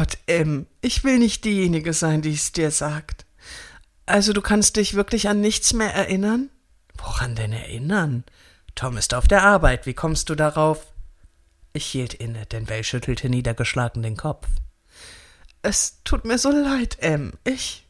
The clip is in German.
Gott, M, ich will nicht diejenige sein, die es dir sagt. Also du kannst dich wirklich an nichts mehr erinnern? Woran denn erinnern? Tom ist auf der Arbeit, wie kommst du darauf? Ich hielt inne, denn Bell schüttelte niedergeschlagen den Kopf. Es tut mir so leid, M. Ich